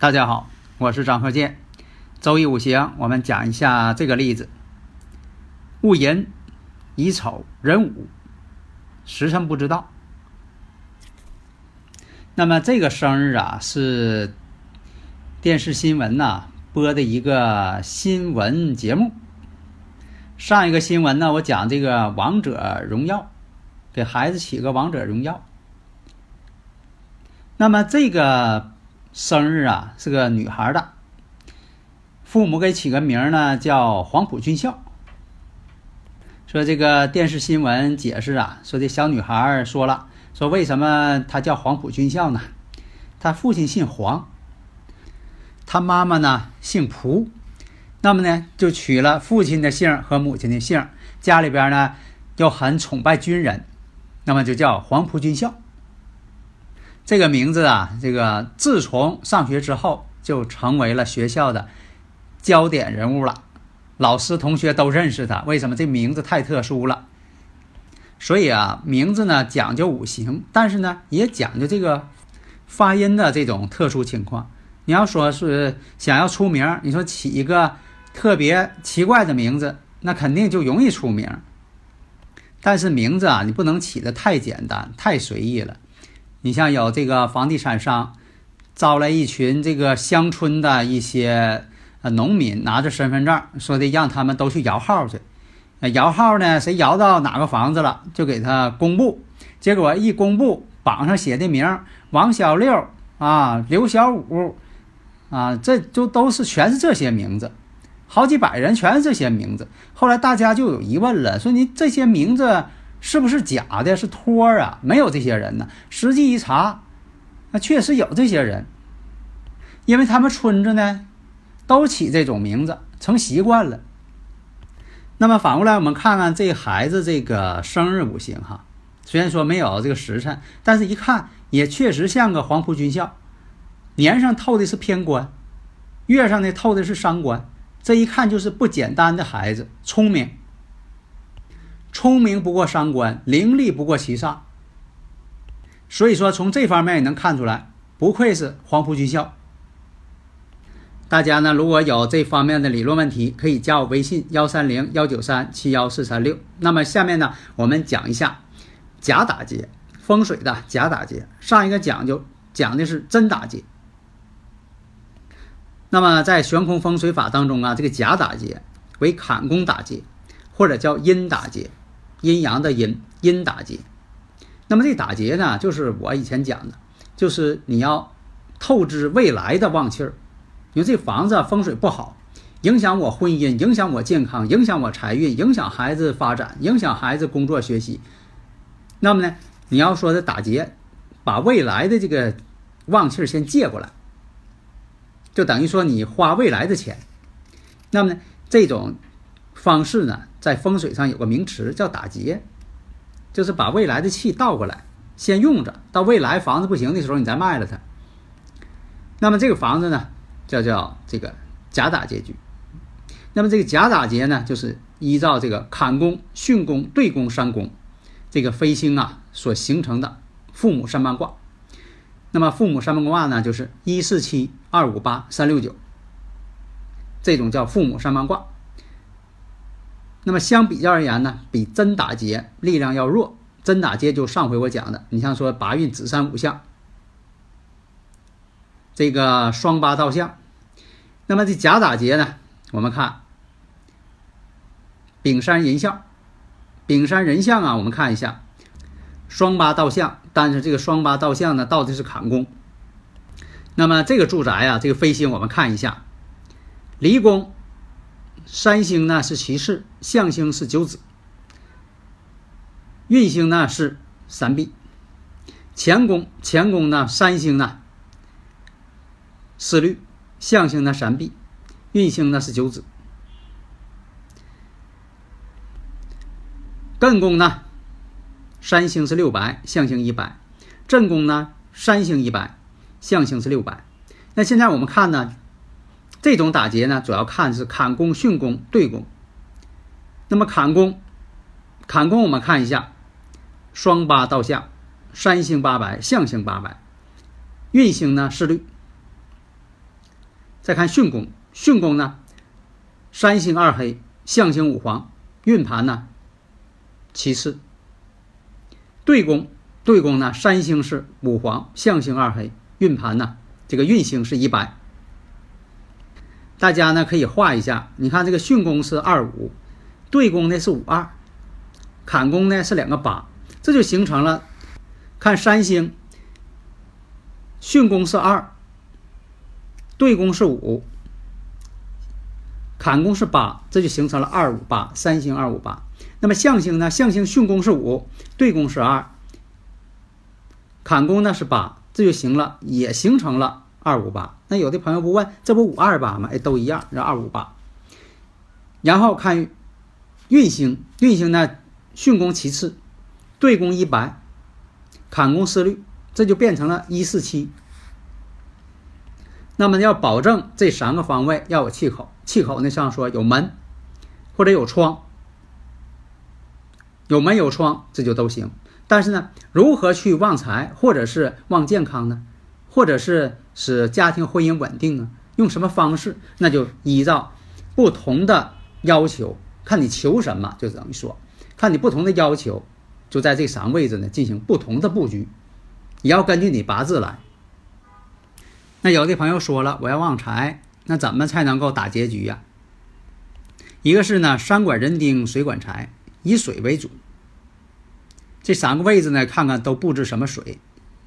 大家好，我是张鹤剑。周易五行，我们讲一下这个例子：戊寅、乙丑、壬午，时辰不知道。那么这个生日啊，是电视新闻呐播的一个新闻节目。上一个新闻呢，我讲这个王者荣耀，给孩子起个王者荣耀。那么这个。生日啊，是个女孩的，父母给起个名呢，叫黄埔军校。说这个电视新闻解释啊，说这小女孩说了，说为什么她叫黄埔军校呢？她父亲姓黄，她妈妈呢姓蒲，那么呢就取了父亲的姓和母亲的姓，家里边呢又很崇拜军人，那么就叫黄埔军校。这个名字啊，这个自从上学之后就成为了学校的焦点人物了，老师同学都认识他。为什么？这名字太特殊了。所以啊，名字呢讲究五行，但是呢也讲究这个发音的这种特殊情况。你要说是想要出名，你说起一个特别奇怪的名字，那肯定就容易出名。但是名字啊，你不能起的太简单、太随意了。你像有这个房地产商招来一群这个乡村的一些呃农民，拿着身份证，说的让他们都去摇号去。摇号呢，谁摇到哪个房子了，就给他公布。结果一公布，榜上写的名王小六啊、刘小五啊，这就都是全是这些名字，好几百人全是这些名字。后来大家就有疑问了，说你这些名字。是不是假的？是托儿啊？没有这些人呢。实际一查，那确实有这些人，因为他们村子呢，都起这种名字，成习惯了。那么反过来，我们看看这孩子这个生日五行哈，虽然说没有这个时辰，但是一看也确实像个黄埔军校。年上透的是偏官，月上呢透的是伤官，这一看就是不简单的孩子，聪明。聪明不过三关，伶俐不过其上。所以说，从这方面也能看出来，不愧是黄埔军校。大家呢，如果有这方面的理论问题，可以加我微信幺三零幺九三七幺四三六。那么下面呢，我们讲一下假打劫风水的假打劫。上一个讲究讲的是真打劫。那么在悬空风水法当中啊，这个假打劫为坎宫打劫，或者叫阴打劫。阴阳的阴，阴打劫，那么这打劫呢，就是我以前讲的，就是你要透支未来的旺气儿。因为这房子风水不好，影响我婚姻，影响我健康，影响我财运，影响孩子发展，影响孩子工作学习。那么呢，你要说的打劫，把未来的这个旺气儿先借过来，就等于说你花未来的钱。那么呢，这种方式呢，在风水上有个名词叫打劫，就是把未来的气倒过来，先用着，到未来房子不行的时候，你再卖了它。那么这个房子呢？叫叫这个假打劫局，那么这个假打劫呢，就是依照这个坎宫、巽宫、兑宫三宫这个飞星啊所形成的父母三八卦。那么父母三八卦呢，就是一四七、二五八、三六九，这种叫父母三八卦。那么相比较而言呢，比真打劫力量要弱。真打劫就上回我讲的，你像说八运子山五相。这个双八倒相，那么这假打劫呢？我们看丙山人相，丙山人相啊，我们看一下双八倒相，但是这个双八倒相呢，到底是坎宫。那么这个住宅啊，这个飞星我们看一下，离宫三星呢是骑士，象星是九子，运星呢是三碧，乾宫乾宫呢三星呢。四律，象星呢三碧，运星呢是九子。艮宫呢，三星是六白，象星一白；震宫呢，三星一白，象星是六白。那现在我们看呢，这种打劫呢，主要看是坎宫、巽宫、兑宫。那么坎宫，坎宫我们看一下，双八倒象，三星八白，象星八白，运星呢是律。再看巽宫，巽宫呢，三星二黑，象星五黄，运盘呢，其次。对宫，对宫呢，三星是五黄，象星二黑，运盘呢，这个运星是一白。大家呢可以画一下，你看这个巽宫是二五，对宫呢是五二，坎宫呢是两个八，这就形成了，看三星，巽宫是二。对宫是五，坎宫是八，这就形成了二五八三星二五八。那么象星呢？象星巽宫是五，对宫是二，坎宫呢是八，这就行了，也形成了二五八。那有的朋友不问，这不五二八吗？哎，都一样，是二五八。然后看运星，运星呢，巽宫其次，对宫一白，坎宫四律，这就变成了一四七。那么要保证这三个方位要有气口，气口呢像说有门或者有窗，有门有窗这就都行。但是呢，如何去旺财或者是旺健康呢？或者是使家庭婚姻稳定啊？用什么方式？那就依照不同的要求，看你求什么，就等于说，看你不同的要求，就在这三个位置呢进行不同的布局，也要根据你八字来。那有的朋友说了，我要旺财，那怎么才能够打结局呀？一个是呢，山管人丁，水管财，以水为主。这三个位置呢，看看都布置什么水。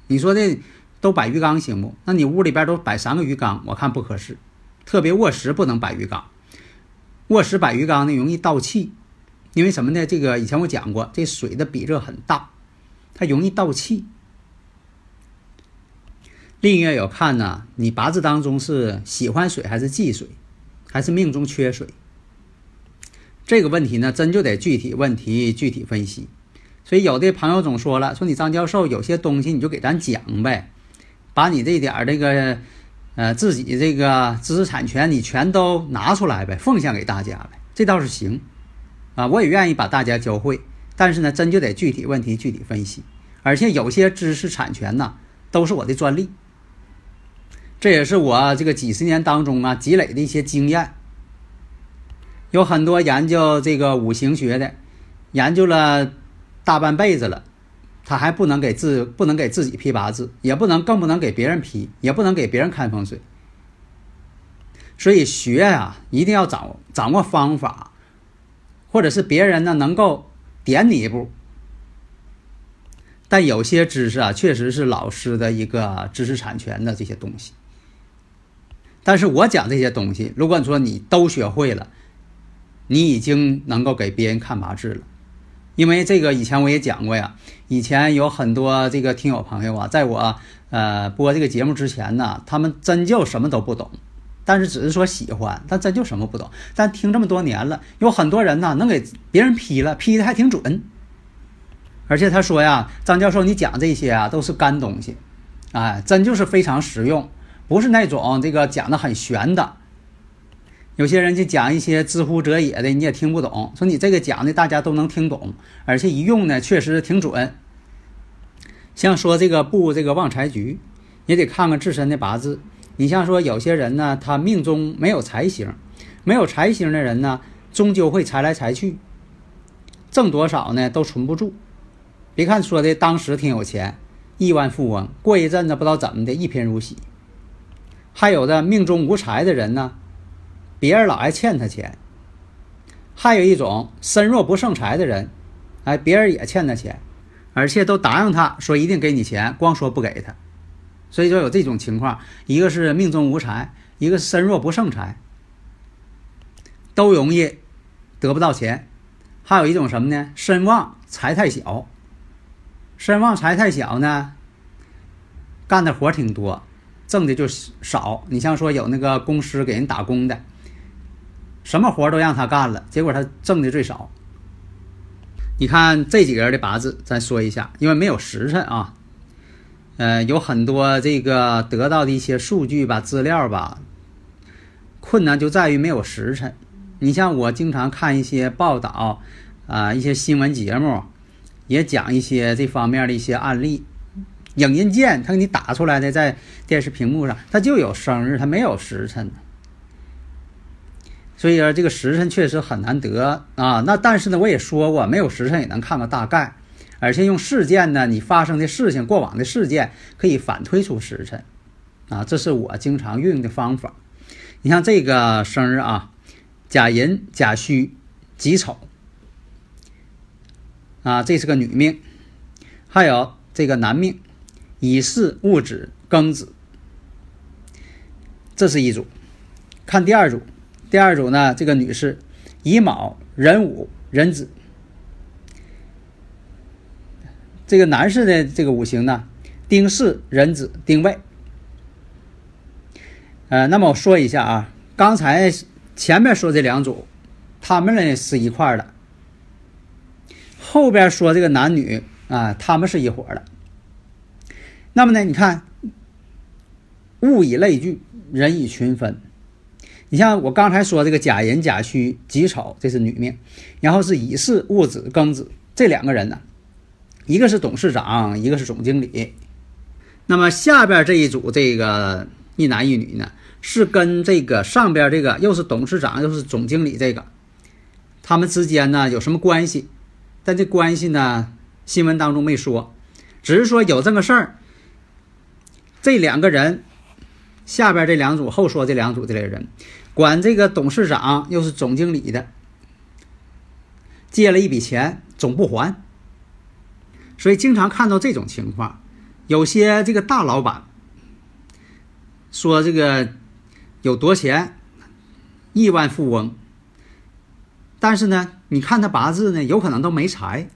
你说这都摆鱼缸行不？那你屋里边都摆三个鱼缸，我看不合适。特别卧室不能摆鱼缸，卧室摆鱼缸呢容易倒气，因为什么呢？这个以前我讲过，这水的比热很大，它容易倒气。另一个要看呢，你八字当中是喜欢水还是忌水，还是命中缺水？这个问题呢，真就得具体问题具体分析。所以有的朋友总说了，说你张教授有些东西你就给咱讲呗，把你这点儿这个呃自己这个知识产权你全都拿出来呗，奉献给大家呗，这倒是行啊，我也愿意把大家教会。但是呢，真就得具体问题具体分析，而且有些知识产权呢，都是我的专利。这也是我这个几十年当中啊积累的一些经验。有很多研究这个五行学的，研究了大半辈子了，他还不能给自不能给自己批八字，也不能更不能给别人批，也不能给别人看风水。所以学啊，一定要掌握掌握方法，或者是别人呢能够点你一步。但有些知识啊，确实是老师的一个知识产权的这些东西。但是我讲这些东西，如果你说你都学会了，你已经能够给别人看八字了。因为这个以前我也讲过呀，以前有很多这个听友朋友啊，在我呃播这个节目之前呢，他们真就什么都不懂，但是只是说喜欢，但真就什么不懂。但听这么多年了，有很多人呢能给别人批了，批的还挺准。而且他说呀，张教授，你讲这些啊都是干东西，哎，真就是非常实用，不是那种这个讲的很玄的。有些人就讲一些知乎者也的，你也听不懂。说你这个讲的大家都能听懂，而且一用呢确实挺准。像说这个布这个旺财局，也得看看自身的八字。你像说有些人呢，他命中没有财星，没有财星的人呢，终究会财来财去，挣多少呢都存不住。别看说的当时挺有钱，亿万富翁，过一阵子不知道怎么的一贫如洗。还有的命中无财的人呢，别人老爱欠他钱。还有一种身弱不胜财的人，哎，别人也欠他钱，而且都答应他说一定给你钱，光说不给他。所以说有这种情况，一个是命中无财，一个是身弱不胜财，都容易得不到钱。还有一种什么呢？身旺财太小。身旺财太小呢，干的活挺多，挣的就少。你像说有那个公司给人打工的，什么活都让他干了，结果他挣的最少。你看这几个人的八字，咱说一下，因为没有时辰啊，呃，有很多这个得到的一些数据吧、资料吧，困难就在于没有时辰。你像我经常看一些报道啊，一些新闻节目。也讲一些这方面的一些案例，影音键他给你打出来的，在电视屏幕上，他就有生日，他没有时辰。所以说这个时辰确实很难得啊。那但是呢，我也说过，没有时辰也能看个大概，而且用事件呢，你发生的事情、过往的事件可以反推出时辰啊，这是我经常运用的方法。你像这个生日啊，甲寅、甲戌、己丑。啊，这是个女命，还有这个男命，乙巳戊子庚子，这是一组。看第二组，第二组呢，这个女士乙卯壬午壬子，这个男士的这个五行呢，丁巳壬子丁未。呃，那么我说一下啊，刚才前面说这两组，他们呢是一块的。后边说这个男女啊，他们是一伙的。那么呢，你看，物以类聚，人以群分。你像我刚才说这个甲寅、甲戌、己丑，这是女命，然后是乙巳、戊子、庚子这两个人呢，一个是董事长，一个是总经理。那么下边这一组这个一男一女呢，是跟这个上边这个又是董事长又是总经理这个，他们之间呢有什么关系？但这关系呢，新闻当中没说，只是说有这个事儿。这两个人，下边这两组后说这两组这类人，管这个董事长又是总经理的，借了一笔钱总不还，所以经常看到这种情况。有些这个大老板说这个有多钱，亿万富翁。但是呢，你看他八字呢，有可能都没财，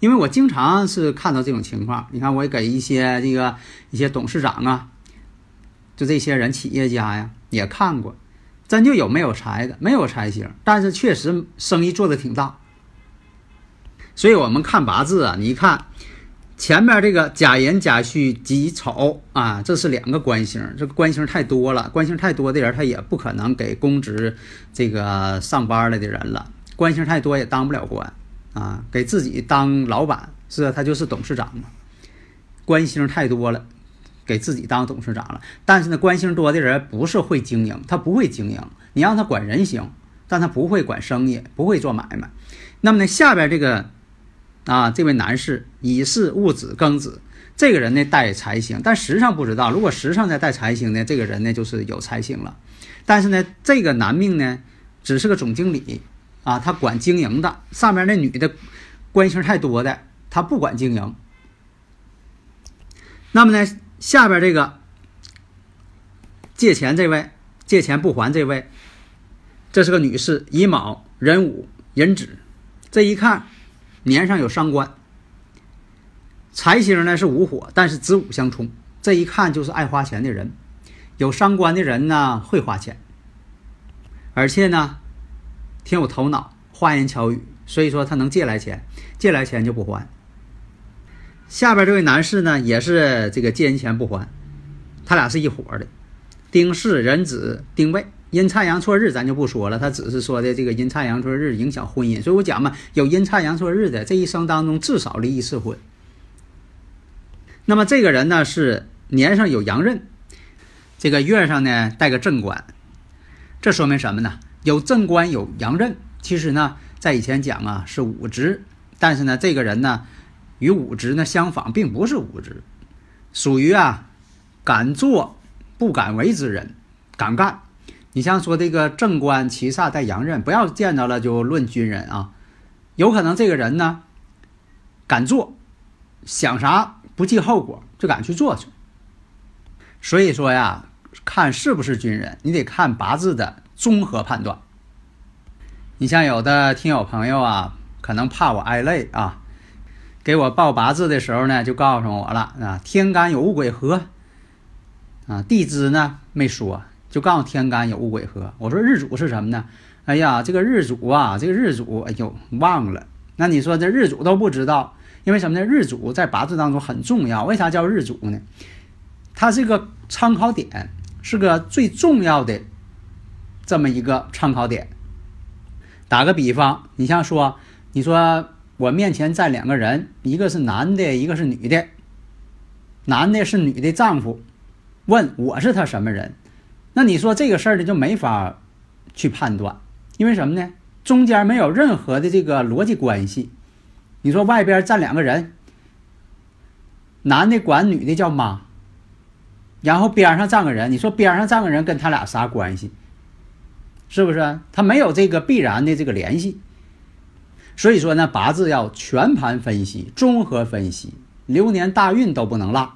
因为我经常是看到这种情况。你看，我也给一些这个一些董事长啊，就这些人企业家呀，也看过，真就有没有财的，没有财星，但是确实生意做的挺大。所以我们看八字啊，你一看前面这个甲寅、甲戌、己丑啊，这是两个官星，这个官星太多了，官星太多的人，他也不可能给公职这个上班了的人了。官星太多也当不了官，啊，给自己当老板是他就是董事长嘛。官星太多了，给自己当董事长了。但是呢，官星多的人不是会经营，他不会经营。你让他管人行，但他不会管生意，不会做买卖。那么呢，下边这个啊，这位男士乙巳戊子庚子，这个人呢带财星，但实际上不知道。如果实际上在带财星呢，这个人呢就是有财星了。但是呢，这个男命呢只是个总经理。啊，他管经营的，上面那女的，官星太多的，他不管经营。那么呢，下边这个借钱这位，借钱不还这位，这是个女士，乙卯、壬午、壬子，这一看年上有伤官，财星呢是午火，但是子午相冲，这一看就是爱花钱的人。有伤官的人呢会花钱，而且呢挺有头脑，花言巧语，所以说他能借来钱，借来钱就不还。下边这位男士呢也是这个借人钱不还，他俩是一伙的。丁巳、壬子、丁未，阴差阳错日咱就不说了，他只是说的这个阴差阳错日影响婚姻，所以我讲嘛，有阴差阳错日的这一生当中至少离一次婚。那么这个人呢是年上有阳刃。这个月上呢带个正官，这说明什么呢？有正官有阳刃，其实呢在以前讲啊是武职，但是呢这个人呢与武职呢相仿，并不是武职，属于啊敢做不敢为之人，敢干。你像说这个正官七煞带阳刃，不要见到了就论军人啊，有可能这个人呢敢做，想啥不计后果就敢去做去。所以说呀。看是不是军人，你得看八字的综合判断。你像有的听友朋友啊，可能怕我挨累啊，给我报八字的时候呢，就告诉我了啊，天干有戊癸合，啊，地支呢没说，就告诉天干有戊癸合。我说日主是什么呢？哎呀，这个日主啊，这个日主，哎呦，忘了。那你说这日主都不知道，因为什么呢？日主在八字当中很重要。为啥叫日主呢？它是个参考点。是个最重要的这么一个参考点。打个比方，你像说，你说我面前站两个人，一个是男的，一个是女的。男的是女的丈夫，问我是他什么人？那你说这个事儿呢就没法去判断，因为什么呢？中间没有任何的这个逻辑关系。你说外边站两个人，男的管女的叫妈。然后边上站个人，你说边上站个人跟他俩啥关系？是不是？他没有这个必然的这个联系。所以说呢，八字要全盘分析、综合分析，流年大运都不能落。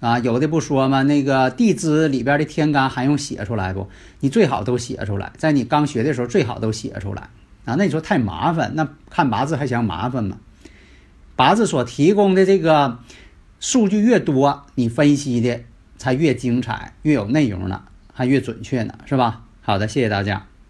啊，有的不说吗？那个地支里边的天干还用写出来不？你最好都写出来，在你刚学的时候最好都写出来。啊，那你说太麻烦，那看八字还嫌麻烦吗？八字所提供的这个。数据越多，你分析的才越精彩，越有内容呢，还越准确呢，是吧？好的，谢谢大家。